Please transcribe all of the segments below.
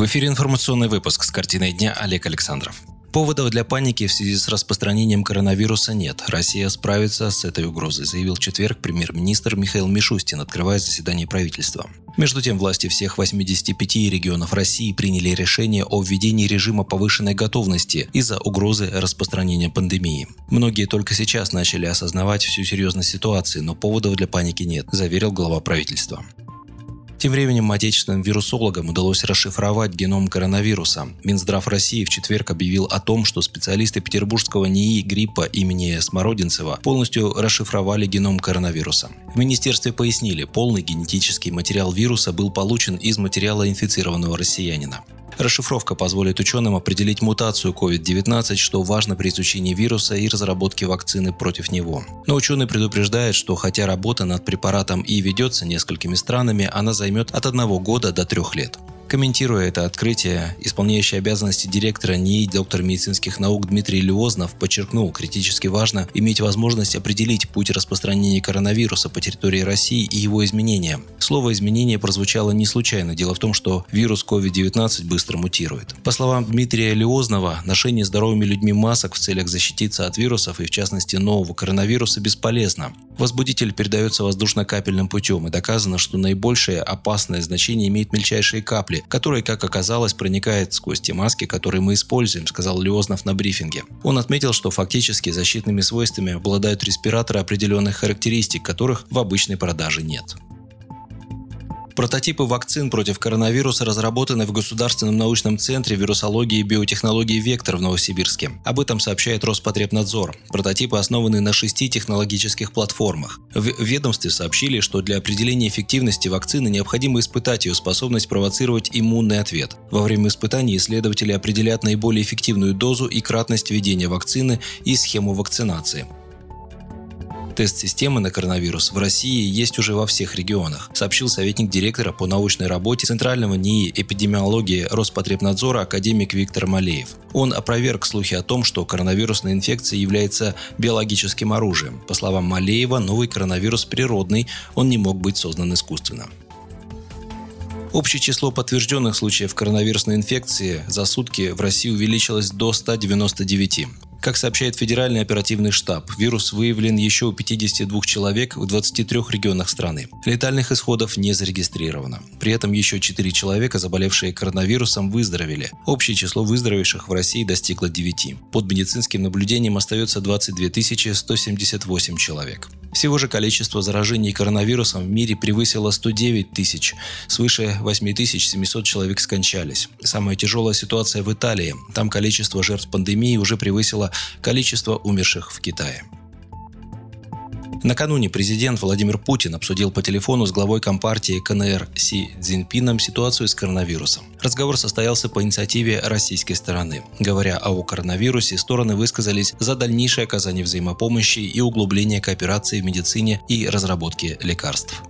В эфире информационный выпуск с картиной дня Олег Александров. Поводов для паники в связи с распространением коронавируса нет. Россия справится с этой угрозой, заявил в четверг премьер-министр Михаил Мишустин, открывая заседание правительства. Между тем, власти всех 85 регионов России приняли решение о введении режима повышенной готовности из-за угрозы распространения пандемии. Многие только сейчас начали осознавать всю серьезность ситуации, но поводов для паники нет, заверил глава правительства. Тем временем отечественным вирусологам удалось расшифровать геном коронавируса. Минздрав России в четверг объявил о том, что специалисты петербургского НИИ гриппа имени Смородинцева полностью расшифровали геном коронавируса. В министерстве пояснили, полный генетический материал вируса был получен из материала инфицированного россиянина. Расшифровка позволит ученым определить мутацию COVID-19, что важно при изучении вируса и разработке вакцины против него. Но ученые предупреждают, что хотя работа над препаратом и ведется несколькими странами, она займет от одного года до трех лет. Комментируя это открытие, исполняющий обязанности директора НИИ доктор медицинских наук Дмитрий Леознов подчеркнул, критически важно иметь возможность определить путь распространения коронавируса по территории России и его изменения. Слово «изменение» прозвучало не случайно. Дело в том, что вирус COVID-19 быстро мутирует. По словам Дмитрия Леознова, ношение здоровыми людьми масок в целях защититься от вирусов и в частности нового коронавируса бесполезно. Возбудитель передается воздушно-капельным путем и доказано, что наибольшее опасное значение имеет мельчайшие капли, который, как оказалось, проникает сквозь те маски, которые мы используем, сказал Леознов на брифинге. Он отметил, что фактически защитными свойствами обладают респираторы определенных характеристик, которых в обычной продаже нет. Прототипы вакцин против коронавируса разработаны в Государственном научном центре вирусологии и биотехнологии «Вектор» в Новосибирске. Об этом сообщает Роспотребнадзор. Прототипы основаны на шести технологических платформах. В ведомстве сообщили, что для определения эффективности вакцины необходимо испытать ее способность провоцировать иммунный ответ. Во время испытаний исследователи определят наиболее эффективную дозу и кратность введения вакцины и схему вакцинации. Тест-системы на коронавирус в России есть уже во всех регионах, сообщил советник директора по научной работе Центрального НИИ эпидемиологии Роспотребнадзора академик Виктор Малеев. Он опроверг слухи о том, что коронавирусная инфекция является биологическим оружием. По словам Малеева, новый коронавирус природный, он не мог быть создан искусственно. Общее число подтвержденных случаев коронавирусной инфекции за сутки в России увеличилось до 199. Как сообщает Федеральный оперативный штаб, вирус выявлен еще у 52 человек в 23 регионах страны. Летальных исходов не зарегистрировано. При этом еще 4 человека, заболевшие коронавирусом, выздоровели. Общее число выздоровевших в России достигло 9. Под медицинским наблюдением остается 22 178 человек. Всего же количество заражений коронавирусом в мире превысило 109 тысяч. Свыше 8700 человек скончались. Самая тяжелая ситуация в Италии. Там количество жертв пандемии уже превысило количество умерших в Китае. Накануне президент Владимир Путин обсудил по телефону с главой компартии КНР Си Цзиньпином ситуацию с коронавирусом. Разговор состоялся по инициативе российской стороны. Говоря о коронавирусе, стороны высказались за дальнейшее оказание взаимопомощи и углубление кооперации в медицине и разработке лекарств.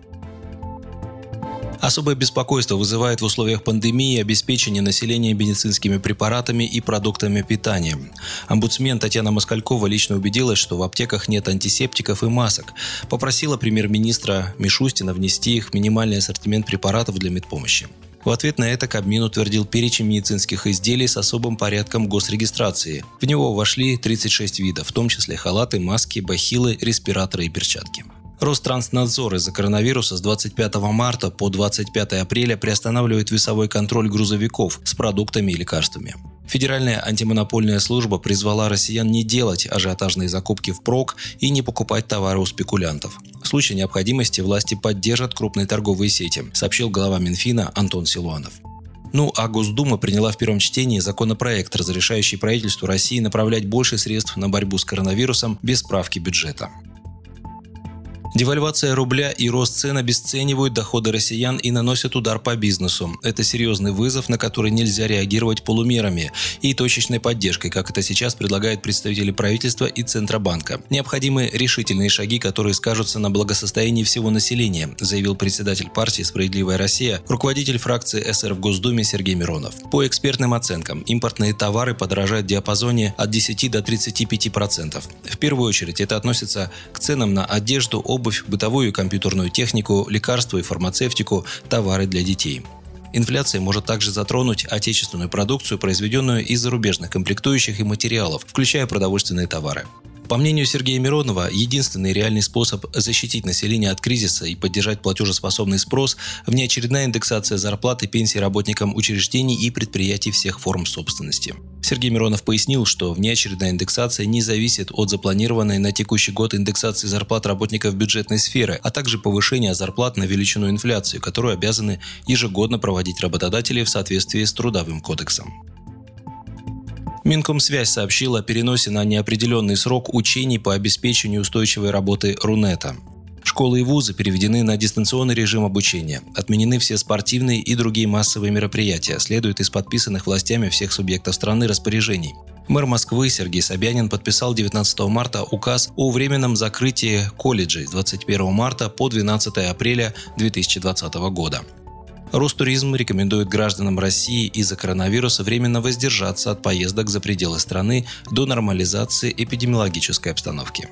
Особое беспокойство вызывает в условиях пандемии обеспечение населения медицинскими препаратами и продуктами питания. Омбудсмен Татьяна Москалькова лично убедилась, что в аптеках нет антисептиков и масок. Попросила премьер-министра Мишустина внести их в минимальный ассортимент препаратов для медпомощи. В ответ на это Кабмин утвердил перечень медицинских изделий с особым порядком госрегистрации. В него вошли 36 видов, в том числе халаты, маски, бахилы, респираторы и перчатки. Ространснадзор из-за коронавируса с 25 марта по 25 апреля приостанавливает весовой контроль грузовиков с продуктами и лекарствами. Федеральная антимонопольная служба призвала россиян не делать ажиотажные закупки впрок и не покупать товары у спекулянтов. В случае необходимости власти поддержат крупные торговые сети, сообщил глава Минфина Антон Силуанов. Ну а Госдума приняла в первом чтении законопроект, разрешающий правительству России направлять больше средств на борьбу с коронавирусом без справки бюджета. Девальвация рубля и рост цен обесценивают доходы россиян и наносят удар по бизнесу. Это серьезный вызов, на который нельзя реагировать полумерами и точечной поддержкой, как это сейчас предлагают представители правительства и Центробанка. Необходимы решительные шаги, которые скажутся на благосостоянии всего населения, заявил председатель партии «Справедливая Россия», руководитель фракции СР в Госдуме Сергей Миронов. По экспертным оценкам, импортные товары подорожают в диапазоне от 10 до 35%. В первую очередь это относится к ценам на одежду, обувь, бытовую и компьютерную технику, лекарства и фармацевтику, товары для детей. Инфляция может также затронуть отечественную продукцию, произведенную из зарубежных комплектующих и материалов, включая продовольственные товары. По мнению Сергея Миронова, единственный реальный способ защитить население от кризиса и поддержать платежеспособный спрос – внеочередная индексация зарплат и пенсий работникам учреждений и предприятий всех форм собственности. Сергей Миронов пояснил, что внеочередная индексация не зависит от запланированной на текущий год индексации зарплат работников бюджетной сферы, а также повышения зарплат на величину инфляции, которую обязаны ежегодно проводить работодатели в соответствии с Трудовым кодексом. Минкомсвязь сообщила о переносе на неопределенный срок учений по обеспечению устойчивой работы Рунета. Школы и вузы переведены на дистанционный режим обучения. Отменены все спортивные и другие массовые мероприятия, следует из подписанных властями всех субъектов страны распоряжений. Мэр Москвы Сергей Собянин подписал 19 марта указ о временном закрытии колледжей с 21 марта по 12 апреля 2020 года. Ростуризм рекомендует гражданам России из-за коронавируса временно воздержаться от поездок за пределы страны до нормализации эпидемиологической обстановки.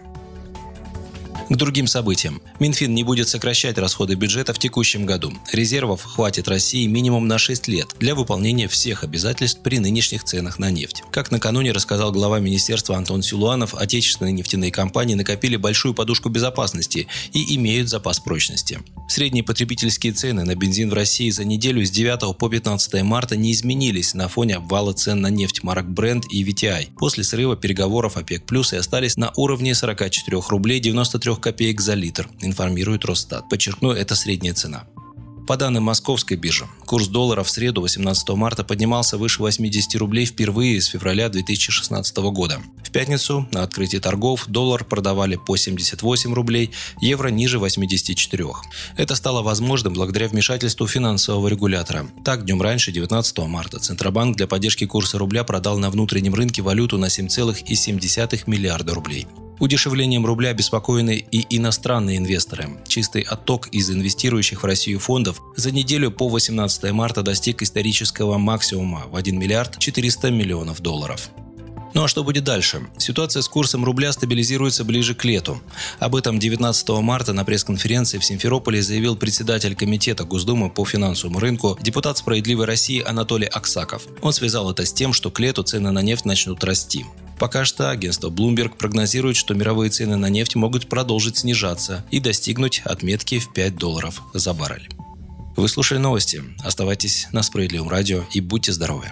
К другим событиям. Минфин не будет сокращать расходы бюджета в текущем году. Резервов хватит России минимум на 6 лет для выполнения всех обязательств при нынешних ценах на нефть. Как накануне рассказал глава министерства Антон Силуанов, отечественные нефтяные компании накопили большую подушку безопасности и имеют запас прочности. Средние потребительские цены на бензин в России за неделю с 9 по 15 марта не изменились на фоне обвала цен на нефть марок Brent и VTI после срыва переговоров ОПЕК+, и остались на уровне 44 рублей 93 копеек за литр, информирует Росстат. Подчеркну, это средняя цена. По данным московской биржи, курс доллара в среду 18 марта поднимался выше 80 рублей впервые с февраля 2016 года. В пятницу на открытии торгов доллар продавали по 78 рублей, евро ниже 84. Это стало возможным благодаря вмешательству финансового регулятора. Так, днем раньше, 19 марта, Центробанк для поддержки курса рубля продал на внутреннем рынке валюту на 7,7 миллиарда рублей. Удешевлением рубля обеспокоены и иностранные инвесторы. Чистый отток из инвестирующих в Россию фондов за неделю по 18 марта достиг исторического максимума в 1 миллиард 400 миллионов долларов. Ну а что будет дальше? Ситуация с курсом рубля стабилизируется ближе к лету. Об этом 19 марта на пресс-конференции в Симферополе заявил председатель Комитета Госдумы по финансовому рынку, депутат «Справедливой России» Анатолий Аксаков. Он связал это с тем, что к лету цены на нефть начнут расти. Пока что агентство Bloomberg прогнозирует, что мировые цены на нефть могут продолжить снижаться и достигнуть отметки в 5 долларов за баррель. Вы слушали новости. Оставайтесь на Справедливом радио и будьте здоровы.